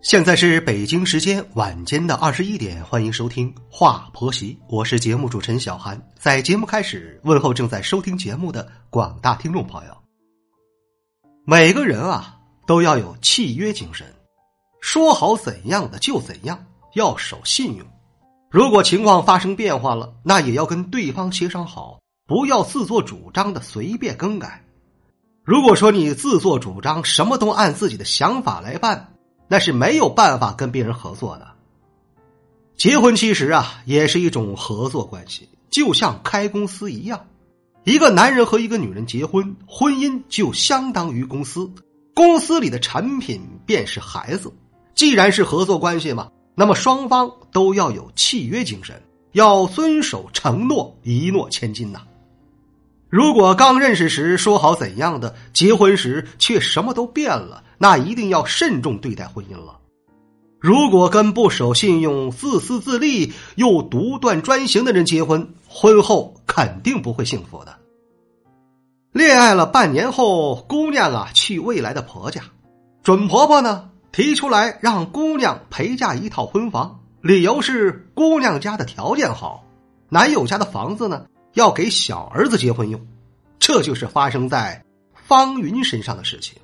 现在是北京时间晚间的二十一点，欢迎收听《话婆媳》，我是节目主持人小韩。在节目开始，问候正在收听节目的广大听众朋友。每个人啊，都要有契约精神，说好怎样的就怎样，要守信用。如果情况发生变化了，那也要跟对方协商好，不要自作主张的随便更改。如果说你自作主张，什么都按自己的想法来办。那是没有办法跟别人合作的。结婚其实啊，也是一种合作关系，就像开公司一样。一个男人和一个女人结婚，婚姻就相当于公司，公司里的产品便是孩子。既然是合作关系嘛，那么双方都要有契约精神，要遵守承诺，一诺千金呐。如果刚认识时说好怎样的，结婚时却什么都变了。那一定要慎重对待婚姻了。如果跟不守信用、自私自利又独断专行的人结婚，婚后肯定不会幸福的。恋爱了半年后，姑娘啊去未来的婆家，准婆婆呢提出来让姑娘陪嫁一套婚房，理由是姑娘家的条件好，男友家的房子呢要给小儿子结婚用。这就是发生在方云身上的事情。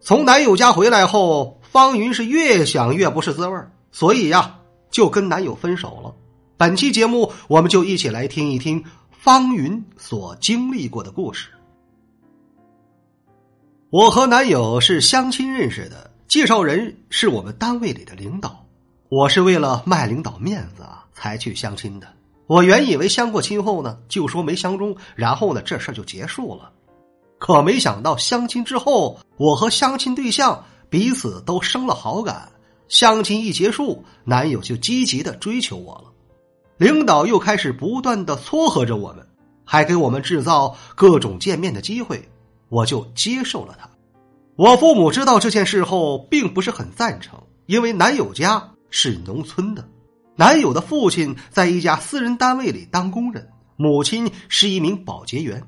从男友家回来后，方云是越想越不是滋味所以呀，就跟男友分手了。本期节目，我们就一起来听一听方云所经历过的故事。我和男友是相亲认识的，介绍人是我们单位里的领导。我是为了卖领导面子啊，才去相亲的。我原以为相过亲后呢，就说没相中，然后呢，这事就结束了。可没想到，相亲之后，我和相亲对象彼此都生了好感。相亲一结束，男友就积极的追求我了。领导又开始不断的撮合着我们，还给我们制造各种见面的机会，我就接受了他。我父母知道这件事后，并不是很赞成，因为男友家是农村的，男友的父亲在一家私人单位里当工人，母亲是一名保洁员。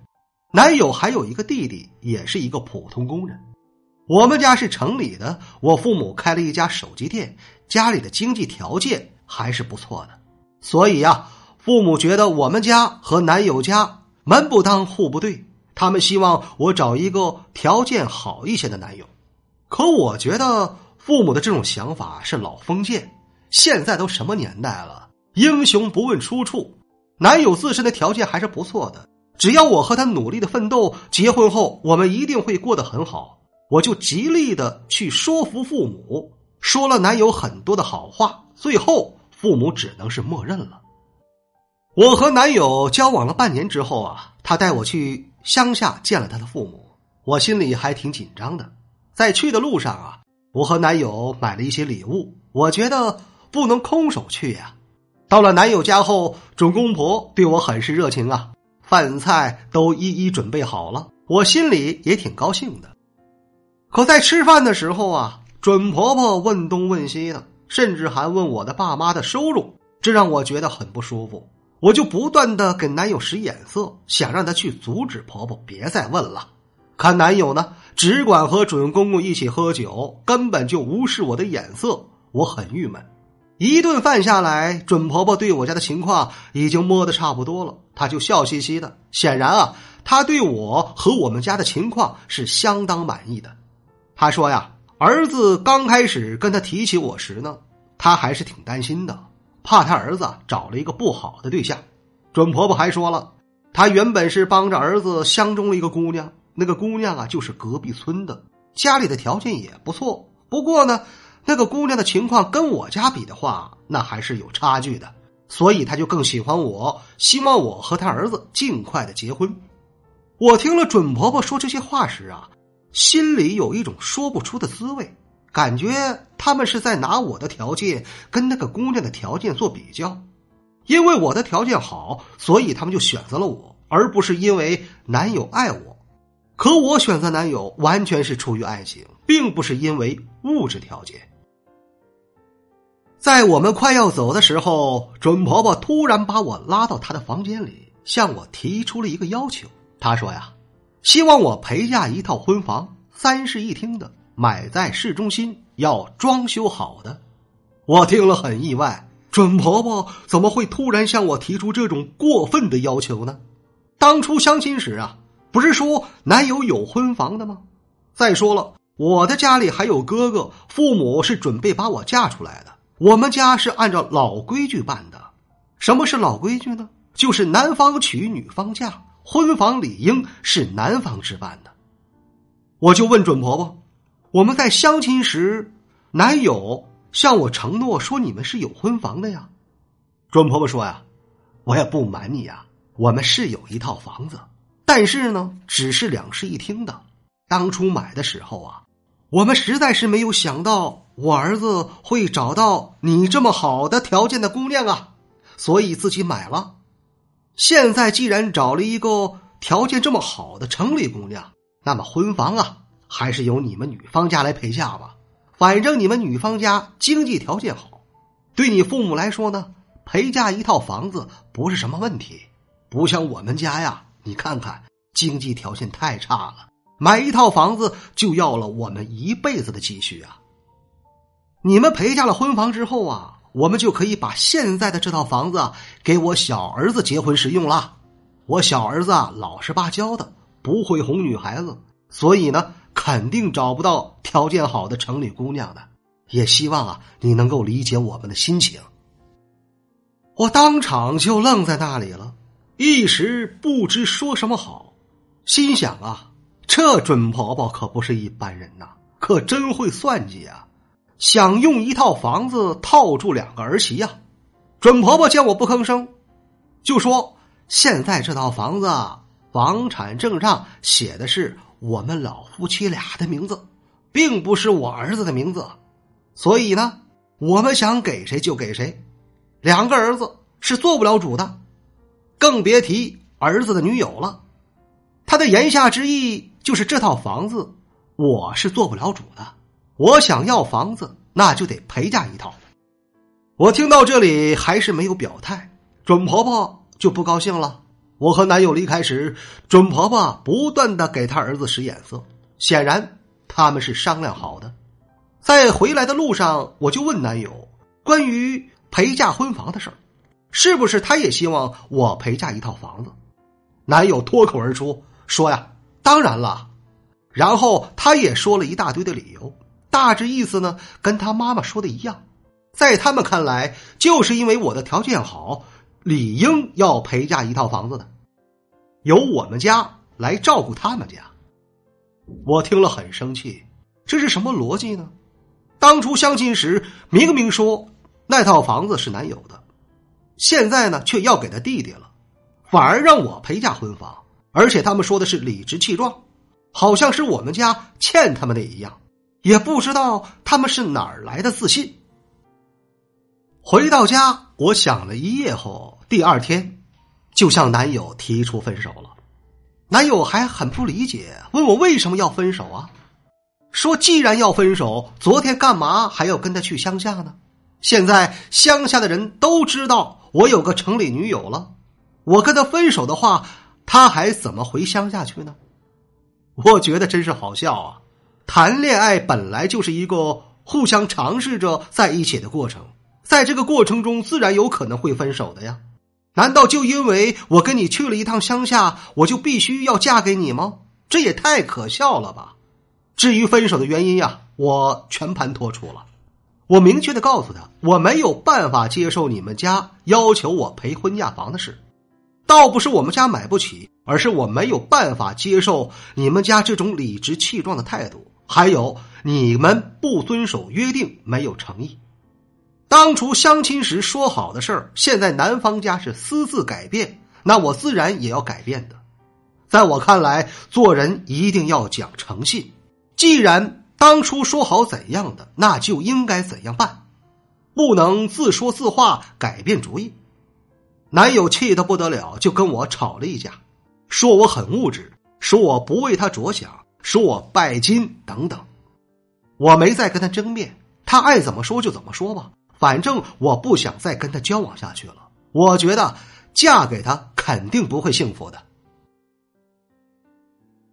男友还有一个弟弟，也是一个普通工人。我们家是城里的，我父母开了一家手机店，家里的经济条件还是不错的。所以呀，父母觉得我们家和男友家门不当户不对，他们希望我找一个条件好一些的男友。可我觉得父母的这种想法是老封建。现在都什么年代了，英雄不问出处，男友自身的条件还是不错的。只要我和他努力的奋斗，结婚后我们一定会过得很好。我就极力的去说服父母，说了男友很多的好话，最后父母只能是默认了。我和男友交往了半年之后啊，他带我去乡下见了他的父母，我心里还挺紧张的。在去的路上啊，我和男友买了一些礼物，我觉得不能空手去呀。到了男友家后，准公婆对我很是热情啊。饭菜都一一准备好了，我心里也挺高兴的。可在吃饭的时候啊，准婆婆问东问西的，甚至还问我的爸妈的收入，这让我觉得很不舒服。我就不断的给男友使眼色，想让他去阻止婆婆别再问了。可男友呢，只管和准公公一起喝酒，根本就无视我的眼色，我很郁闷。一顿饭下来，准婆婆对我家的情况已经摸得差不多了，她就笑嘻嘻的。显然啊，她对我和我们家的情况是相当满意的。她说呀，儿子刚开始跟她提起我时呢，她还是挺担心的，怕他儿子找了一个不好的对象。准婆婆还说了，她原本是帮着儿子相中了一个姑娘，那个姑娘啊就是隔壁村的，家里的条件也不错，不过呢。那个姑娘的情况跟我家比的话，那还是有差距的，所以她就更喜欢我，希望我和她儿子尽快的结婚。我听了准婆婆说这些话时啊，心里有一种说不出的滋味，感觉他们是在拿我的条件跟那个姑娘的条件做比较，因为我的条件好，所以他们就选择了我，而不是因为男友爱我。可我选择男友完全是出于爱情，并不是因为物质条件。在我们快要走的时候，准婆婆突然把我拉到她的房间里，向我提出了一个要求。她说呀，希望我陪嫁一套婚房，三室一厅的，买在市中心，要装修好的。我听了很意外，准婆婆怎么会突然向我提出这种过分的要求呢？当初相亲时啊。不是说男友有婚房的吗？再说了，我的家里还有哥哥，父母是准备把我嫁出来的。我们家是按照老规矩办的。什么是老规矩呢？就是男方娶，女方嫁，婚房理应是男方置办的。我就问准婆婆：“我们在相亲时，男友向我承诺说你们是有婚房的呀？”准婆婆说：“呀，我也不瞒你呀，我们是有一套房子。”但是呢，只是两室一厅的。当初买的时候啊，我们实在是没有想到我儿子会找到你这么好的条件的姑娘啊，所以自己买了。现在既然找了一个条件这么好的城里姑娘，那么婚房啊，还是由你们女方家来陪嫁吧。反正你们女方家经济条件好，对你父母来说呢，陪嫁一套房子不是什么问题。不像我们家呀。你看看，经济条件太差了，买一套房子就要了我们一辈子的积蓄啊！你们陪嫁了婚房之后啊，我们就可以把现在的这套房子给我小儿子结婚使用了。我小儿子啊，老实巴交的，不会哄女孩子，所以呢，肯定找不到条件好的城里姑娘的。也希望啊，你能够理解我们的心情。我当场就愣在那里了。一时不知说什么好，心想啊，这准婆婆可不是一般人呐，可真会算计啊！想用一套房子套住两个儿媳呀！准婆婆见我不吭声，就说：“现在这套房子房产证上写的是我们老夫妻俩的名字，并不是我儿子的名字，所以呢，我们想给谁就给谁，两个儿子是做不了主的。”更别提儿子的女友了。他的言下之意就是这套房子我是做不了主的。我想要房子，那就得陪嫁一套。我听到这里还是没有表态，准婆婆就不高兴了。我和男友离开时，准婆婆不断的给他儿子使眼色，显然他们是商量好的。在回来的路上，我就问男友关于陪嫁婚房的事儿。是不是他也希望我陪嫁一套房子？男友脱口而出说：“呀，当然了。”然后他也说了一大堆的理由，大致意思呢跟他妈妈说的一样，在他们看来，就是因为我的条件好，理应要陪嫁一套房子的，由我们家来照顾他们家。我听了很生气，这是什么逻辑呢？当初相亲时明明说那套房子是男友的。现在呢，却要给他弟弟了，反而让我陪嫁婚房，而且他们说的是理直气壮，好像是我们家欠他们的一样，也不知道他们是哪儿来的自信。回到家，我想了一夜后，第二天就向男友提出分手了。男友还很不理解，问我为什么要分手啊？说既然要分手，昨天干嘛还要跟他去乡下呢？现在乡下的人都知道。我有个城里女友了，我跟他分手的话，他还怎么回乡下去呢？我觉得真是好笑啊！谈恋爱本来就是一个互相尝试着在一起的过程，在这个过程中自然有可能会分手的呀。难道就因为我跟你去了一趟乡下，我就必须要嫁给你吗？这也太可笑了吧！至于分手的原因呀，我全盘托出了。我明确的告诉他，我没有办法接受你们家要求我赔婚嫁房的事，倒不是我们家买不起，而是我没有办法接受你们家这种理直气壮的态度，还有你们不遵守约定，没有诚意。当初相亲时说好的事儿，现在男方家是私自改变，那我自然也要改变的。在我看来，做人一定要讲诚信，既然。当初说好怎样的，那就应该怎样办，不能自说自话改变主意。男友气得不得了，就跟我吵了一架。说我很物质，说我不为他着想，说我拜金等等。我没再跟他争辩，他爱怎么说就怎么说吧。反正我不想再跟他交往下去了。我觉得嫁给他肯定不会幸福的。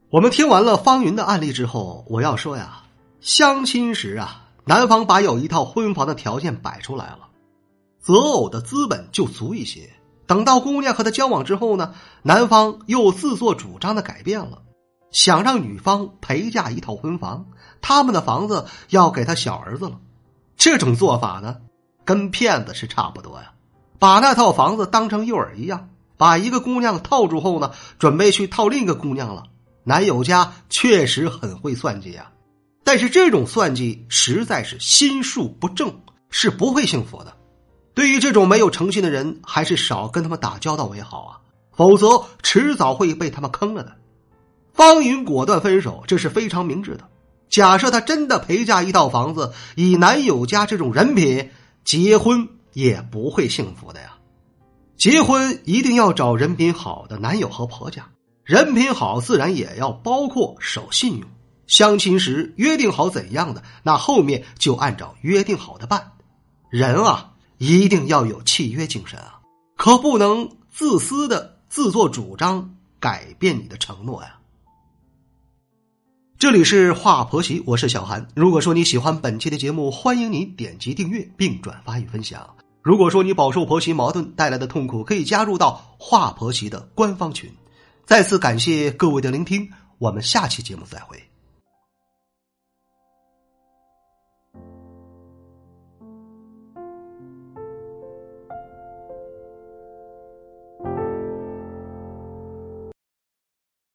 我们听完了方云的案例之后，我要说呀，相亲时啊，男方把有一套婚房的条件摆出来了，择偶的资本就足一些。等到姑娘和他交往之后呢，男方又自作主张的改变了，想让女方陪嫁一套婚房，他们的房子要给他小儿子了。这种做法呢？跟骗子是差不多呀，把那套房子当成诱饵一样，把一个姑娘套住后呢，准备去套另一个姑娘了。男友家确实很会算计啊，但是这种算计实在是心术不正，是不会幸福的。对于这种没有诚信的人，还是少跟他们打交道为好啊，否则迟早会被他们坑了的。方云果断分手，这是非常明智的。假设他真的陪嫁一套房子，以男友家这种人品。结婚也不会幸福的呀！结婚一定要找人品好的男友和婆家，人品好自然也要包括守信用。相亲时约定好怎样的，那后面就按照约定好的办。人啊，一定要有契约精神啊，可不能自私的自作主张改变你的承诺呀。这里是华婆媳，我是小韩。如果说你喜欢本期的节目，欢迎你点击订阅并转发与分享。如果说你饱受婆媳矛盾带来的痛苦，可以加入到华婆媳的官方群。再次感谢各位的聆听，我们下期节目再会。